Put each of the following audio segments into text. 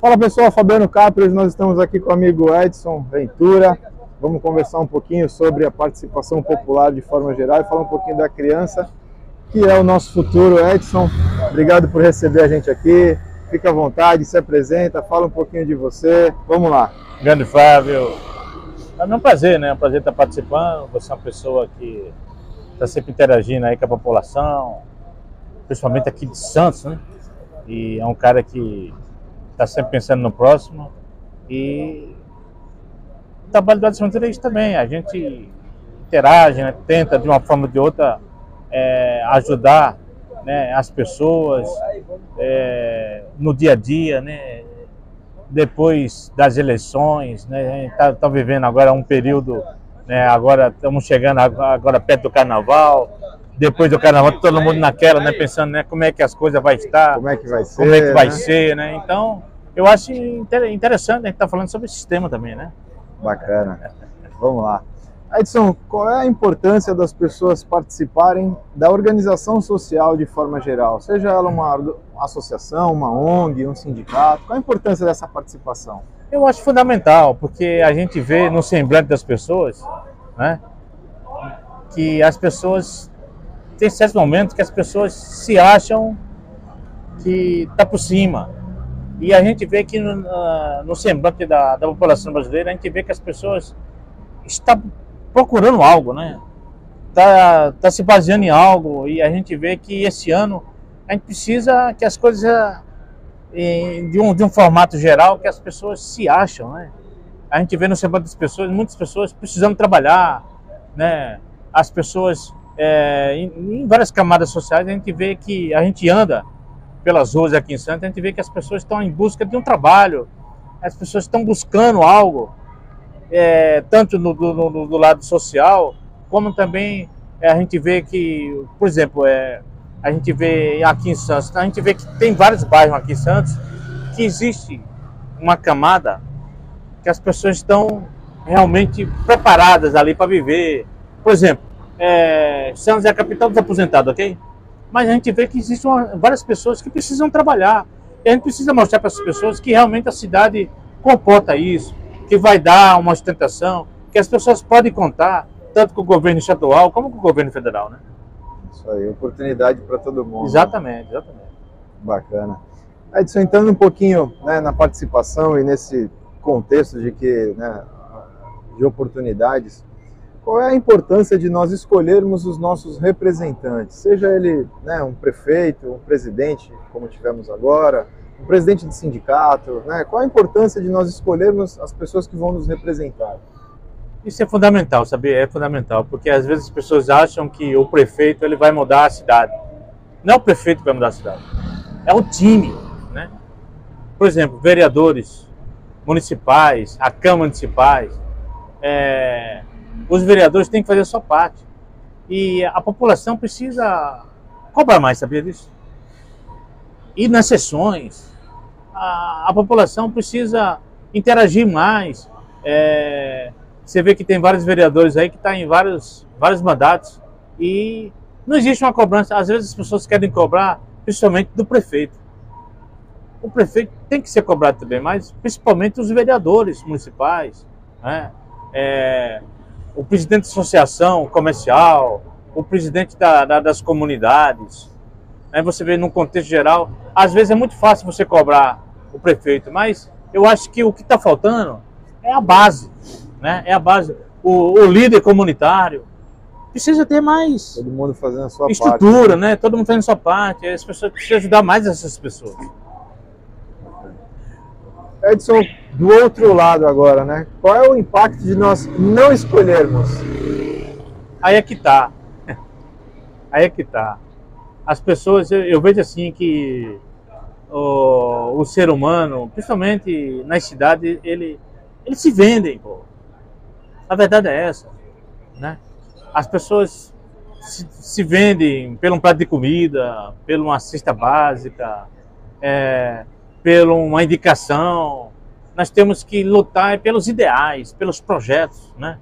Fala pessoal, Fabiano hoje nós estamos aqui com o amigo Edson Ventura. Vamos conversar um pouquinho sobre a participação popular de forma geral e falar um pouquinho da criança, que é o nosso futuro. Edson, obrigado por receber a gente aqui. Fica à vontade, se apresenta, fala um pouquinho de você. Vamos lá. Grande Flávio, é um prazer, né? É um prazer estar participando. Você é uma pessoa que está sempre interagindo aí com a população, principalmente aqui de Santos, né? E é um cara que está sempre pensando no próximo. E o trabalho do Adson Ventura é isso também. A gente interage, né? tenta de uma forma ou de outra é, ajudar né, as pessoas é, no dia a dia, né? depois das eleições, né? A gente está tá vivendo agora um período, né? Agora estamos chegando agora perto do Carnaval. Depois do Carnaval, todo mundo naquela, né? Pensando, né? Como é que as coisas vai estar? Como é que vai ser? Como é que vai né? ser, né? Então, eu acho inter- interessante a gente estar falando sobre esse sistema também, né? Bacana. Vamos lá. Edson, qual é a importância das pessoas participarem da organização social de forma geral? Seja ela uma associação, uma ONG, um sindicato, qual a importância dessa participação? Eu acho fundamental, porque a gente vê no semblante das pessoas, né? Que as pessoas tem certos momentos que as pessoas se acham que tá por cima. E a gente vê que no, no semblante da, da população brasileira, a gente vê que as pessoas estão procurando algo, né? Tá, tá se baseando em algo e a gente vê que esse ano a gente precisa que as coisas em- de um, de um formato geral que as pessoas se acham, né? A gente vê no semblante das pessoas, muitas pessoas precisando trabalhar, né? As pessoas é, em, em várias camadas sociais a gente vê que a gente anda pelas ruas aqui em Santos, a gente vê que as pessoas estão em busca de um trabalho, as pessoas estão buscando algo, é, tanto no, do- no- do lado social, como também é, a gente vê que, por exemplo, é, a gente vê aqui em Santos, a gente vê que tem vários bairros aqui em Santos que existe uma camada que as pessoas estão realmente preparadas ali para viver. Por exemplo, é, Santos é a capital dos aposentados, ok? Mas a gente vê que existem várias pessoas que precisam trabalhar. E a gente precisa mostrar para essas pessoas que realmente a cidade comporta isso, que vai dar uma ostentação, que as pessoas podem contar, tanto com o governo estadual como com o governo federal, né? Isso aí, oportunidade para todo mundo. Exatamente, exatamente. Bacana. Edson, entrando um pouquinho né, na participação e nesse contexto de que né, de oportunidades, qual é a importância de nós escolhermos os nossos representantes? Seja ele né, um prefeito, um presidente, como tivemos agora, um presidente de sindicato, né? Qual a importância de nós escolhermos as pessoas que vão nos representar? Isso é fundamental, sabe? É fundamental, porque às vezes as pessoas acham que o prefeito ele vai mudar a cidade. Não é o prefeito que vai mudar a cidade, é o time, né? Por exemplo, vereadores municipais, a Câmara municipais, é, os vereadores têm que fazer a sua parte. E a população precisa cobrar mais, sabia disso? Ir nas sessões, a, a população precisa interagir mais. É, você vê que tem vários vereadores aí que estão em vários, vários mandatos e não existe uma cobrança. Às vezes as pessoas querem cobrar, principalmente do prefeito. O prefeito tem que ser cobrado também, mas principalmente os vereadores municipais, né? É, o presidente da associação comercial, o presidente da- da- das comunidades. Né? Você vê num contexto geral, às vezes é muito fácil você cobrar o prefeito, mas eu acho que o que está faltando é a base, né? É a base. O, o líder comunitário precisa ter mais Todo mundo fazendo a sua parte. estrutura, né? Todo mundo fazendo a sua parte. As pessoas precisam ajudar mais essas pessoas. Edson, do outro lado agora, né? Qual é o impacto de nós não escolhermos? Aí é que tá. Aí é que tá. As pessoas, eu, vejo assim que o, o ser humano, principalmente nas cidades, ele, eles se vendem, pô. A verdade é essa, né? As pessoas se, se vendem pelo um prato de comida, pela uma cesta básica, é, pela uma indicação. Nós temos que lutar pelos ideais, pelos projetos, né?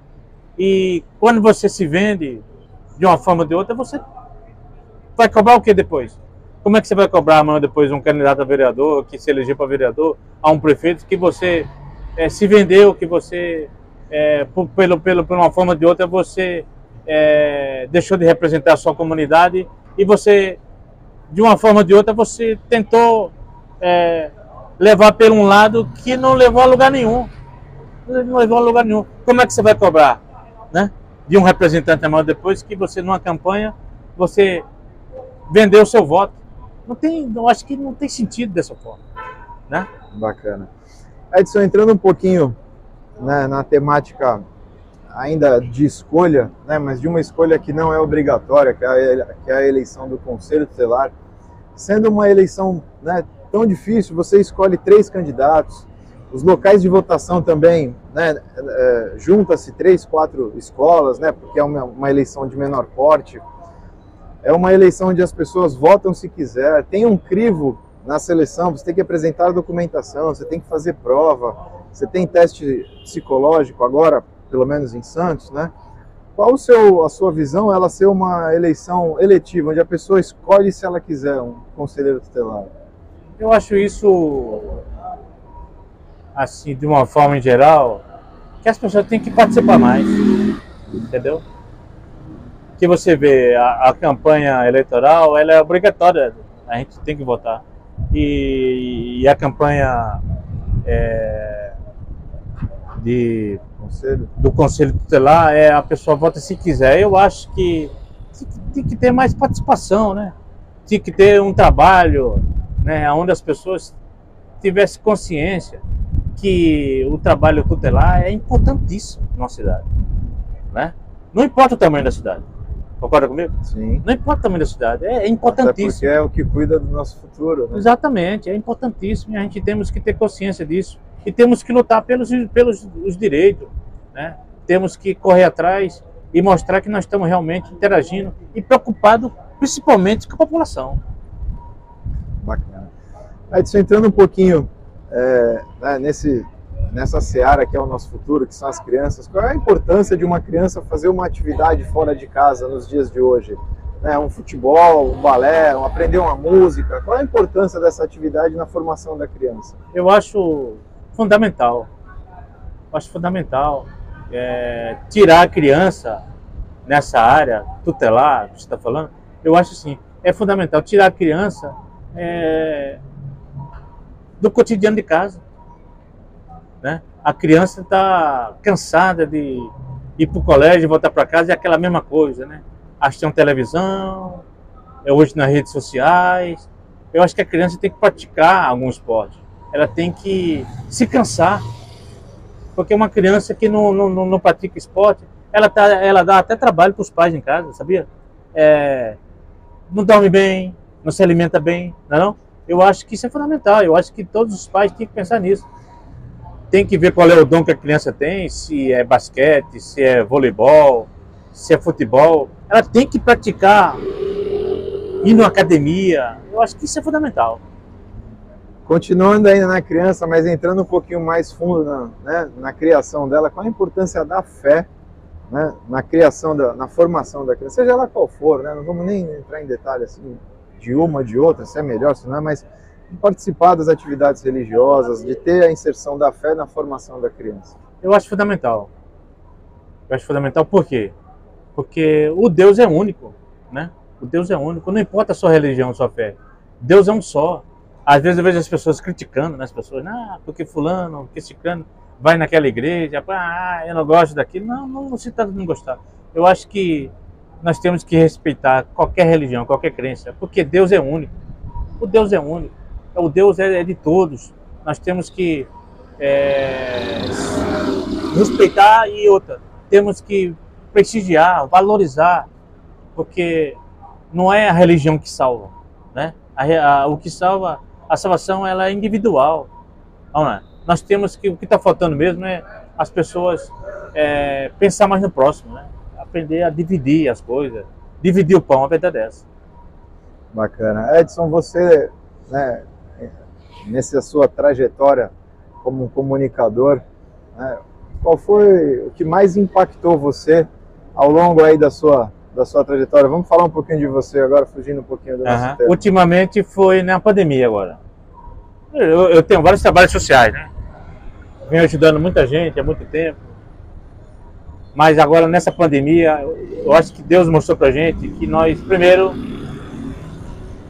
E quando você se vende de uma forma ou de outra, você vai cobrar o que depois? Como é que você vai cobrar amanhã depois um candidato a vereador que se elegeu para vereador, a um prefeito que você é, se vendeu, que você, é, por, pelo, pelo, por uma forma ou de outra, você é, deixou de representar a sua comunidade e você, de uma forma ou de outra, você tentou é, levar por um lado que não levou a lugar nenhum. Não levou a lugar nenhum. Como é que você vai cobrar né, de um representante amanhã depois que você, numa campanha, você vendeu o seu voto? Não tem, eu acho que não tem sentido dessa forma, né? Bacana. Edson, entrando um pouquinho né, na temática ainda de escolha, né, mas de uma escolha que não é obrigatória, que é a, que é a eleição do Conselho Tutelar, sendo uma eleição né, tão difícil, você escolhe três candidatos, os locais de votação também, né, é, junta-se três, quatro escolas, né, porque é uma, uma eleição de menor porte, é uma eleição onde as pessoas votam se quiser, tem um crivo na seleção, você tem que apresentar documentação, você tem que fazer prova, você tem teste psicológico agora, pelo menos em Santos, né? Qual o seu, a sua visão ela ser uma eleição eletiva, onde a pessoa escolhe se ela quiser um conselheiro tutelar? Eu acho isso, assim, de uma forma em geral, que as pessoas têm que participar mais, entendeu? que você vê a, a, campanha eleitoral, ela é obrigatória, a gente tem que votar. E, e a campanha é, de, conselho. do Conselho Tutelar, é, a pessoa vota se quiser. Eu acho que tem que ter mais participação, né? Tinha que ter um trabalho né, onde as pessoas tivessem consciência que o trabalho tutelar é importantíssimo na nossa cidade. Né? Não importa o tamanho da cidade. Concorda comigo? Sim. Não importa o tamanho da cidade, é, é importantíssimo. Até porque é o que cuida do nosso futuro. Né? Exatamente, é importantíssimo e a gente temos que ter consciência disso. E temos que lutar pelos, pelos os direitos. Né? Temos que correr atrás e mostrar que nós estamos realmente interagindo e preocupados principalmente com a população. Bacana. Edson, entrando um pouquinho é, né, nesse nessa seara que é o nosso futuro, que são as crianças, qual é a importância de uma criança fazer uma atividade fora de casa nos dias de hoje? É, um futebol, um balé, um aprender uma música. Qual é a importância dessa atividade na formação da criança? Eu acho fundamental. Eu acho fundamental é, tirar a criança nessa área tutelar que você está falando. Eu acho assim, é fundamental tirar a criança é, do cotidiano de casa né? A criança está cansada de ir para o colégio voltar para casa é aquela mesma coisa, né? Assistir televisão, é hoje nas redes sociais. Eu acho que a criança tem que praticar algum esporte. Ela tem que se cansar. Porque uma criança que não, não, não pratica esporte, ela, tá, ela dá até trabalho para os pais em casa, sabia? É, não dorme bem, não se alimenta bem, não é não? Eu acho que isso é fundamental. Eu acho que todos os pais têm que pensar nisso tem que ver qual é o dom que a criança tem, se é basquete, se é voleibol, se é futebol. Ela tem que praticar, ir na academia. Eu acho que isso é fundamental. Continuando ainda na criança, mas entrando um pouquinho mais fundo na, né, na criação dela, qual a importância da fé né, na criação, da, na formação da criança, seja ela qual for, né, não vamos nem entrar em detalhe assim, de uma, de outra, se é melhor, se não é, mas participar das atividades religiosas, de ter a inserção da fé na formação da criança? Eu acho fundamental. Eu acho fundamental por quê? Porque o Deus é único, né? O Deus é único, não importa a sua religião, a sua fé. Deus é um só. Às vezes eu vejo as pessoas criticando, né? as pessoas, ah, porque fulano, porque ciclano vai naquela igreja, ah, eu não gosto daquilo. Não, não, não se trata de não gostar. Eu acho que nós temos que respeitar qualquer religião, qualquer crença, porque Deus é único. O Deus é único o Deus é, é de todos. Nós temos que é, respeitar e outra, temos que prestigiar, valorizar, porque não é a religião que salva, né? A, a, o que salva, a salvação ela é individual. Não é? Nós temos que o que está faltando mesmo é as pessoas é, pensar mais no próximo, né? Aprender a dividir as coisas, dividir o pão, a verdade é essa. Bacana, Edson, você né, nessa sua trajetória como comunicador, né, qual foi o que mais impactou você ao longo aí da sua, da sua trajetória. Vamos falar um pouquinho de você agora, fugindo um pouquinho do nosso Aham. tema. Ultimamente foi na pandemia agora. Eu, eu tenho vários trabalhos sociais, né? Venho ajudando muita gente há muito tempo. Mas agora nessa pandemia, eu acho que Deus mostrou pra gente que nós, primeiro,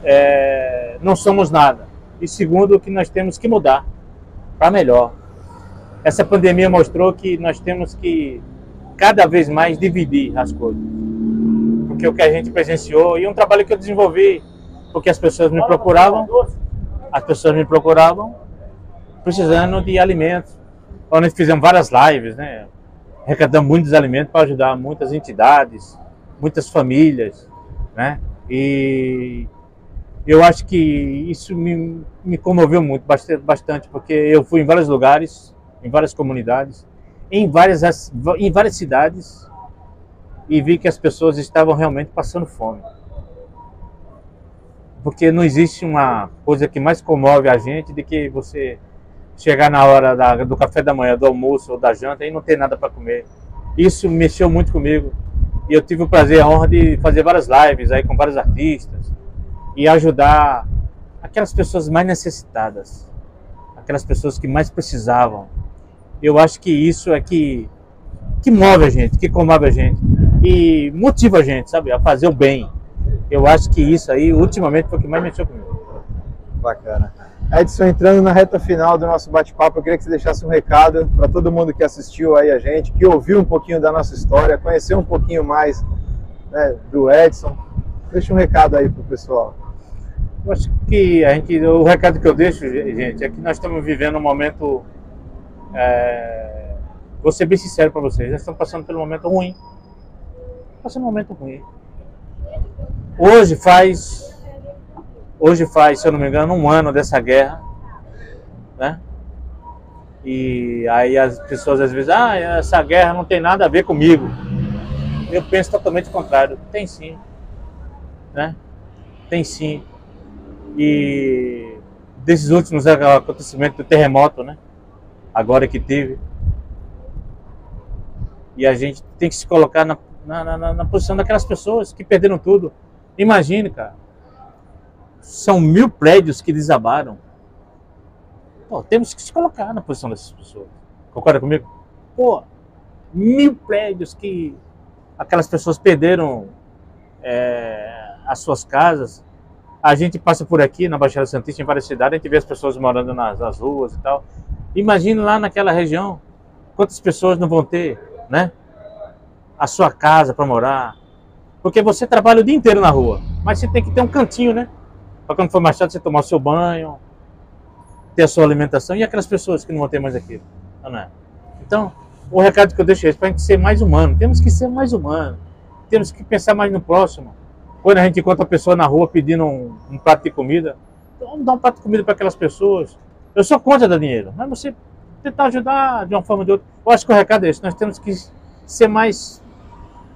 é, não somos nada. E segundo, que nós temos que mudar para melhor. Essa pandemia mostrou que nós temos que cada vez mais dividir as coisas. Porque o que a gente presenciou, e um trabalho que eu desenvolvi, porque as pessoas me procuravam, as pessoas me procuravam precisando de alimentos. Nós fizemos várias lives, né? Arrecadamos muitos alimentos para ajudar muitas entidades, muitas famílias, né? E eu acho que isso me, me comoveu muito, bastante, porque eu fui em vários lugares, em várias comunidades, em várias, as- em várias cidades e vi que as pessoas estavam realmente passando fome. Porque não existe uma coisa que mais comove a gente do que você chegar na hora da- do café da manhã, do almoço ou da janta e não ter nada para comer. Isso mexeu muito comigo. E eu tive o prazer, a honra de fazer várias lives aí com vários artistas e ajudar aquelas pessoas mais necessitadas, aquelas pessoas que mais precisavam. Eu acho que isso é que, que move a gente, que comove a gente e motiva a gente, sabe, a fazer o bem. Eu acho que isso aí, ultimamente, foi o que mais mexeu comigo. Bacana. Edson, entrando na reta final do nosso bate-papo, eu queria que você deixasse um recado para todo mundo que assistiu aí a gente, que ouviu um pouquinho da nossa história, conheceu um pouquinho mais né, do Edson. Deixa um recado aí pro pessoal. Eu acho que a gente, o recado que eu deixo, gente, é que nós estamos vivendo um momento. É, vou ser bem sincero para vocês, nós estamos passando um momento ruim. Passando um momento ruim. Hoje faz. Hoje faz, se eu não me engano, um ano dessa guerra. Né? E aí as pessoas às vezes, ah, essa guerra não tem nada a ver comigo. Eu penso totalmente o contrário. Tem sim. Né? Tem sim. E desses últimos acontecimentos do terremoto, né? Agora que teve. E a gente tem que se colocar na, na, na, na posição daquelas pessoas que perderam tudo. Imagine, cara. São mil prédios que desabaram. Pô, temos que se colocar na posição dessas pessoas. Concorda comigo? Pô, mil prédios que aquelas pessoas perderam é, as suas casas. A gente passa por aqui na Baixada Santista, em várias cidades, a gente vê as pessoas morando nas, nas ruas e tal. Imagine lá naquela região quantas pessoas não vão ter, né? A sua casa para morar. Porque você trabalha o dia inteiro na rua, mas você tem que ter um cantinho, né? Para quando for mais você tomar o seu banho, ter a sua alimentação e aquelas pessoas que não vão ter mais aquilo, não é? Então, o recado que eu deixo é para a gente ser mais humano. Temos que ser mais humano. Temos que pensar mais no próximo. Quando a gente encontra a pessoa na rua pedindo um, um prato de comida, então vamos dar um prato de comida para aquelas pessoas. Eu sou contra dar dinheiro, mas você tentar ajudar de uma forma ou de outra. Eu acho que o recado é esse. Nós temos que ser mais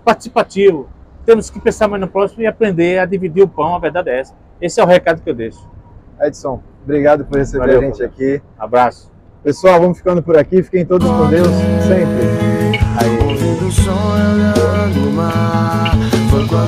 participativo. Temos que pensar mais no próximo e aprender a dividir o pão. A verdade é essa. Esse é o recado que eu deixo. Edson, obrigado por receber Valeu, a gente Paulo. aqui. Abraço. Pessoal, vamos ficando por aqui. Fiquem todos com Deus sempre.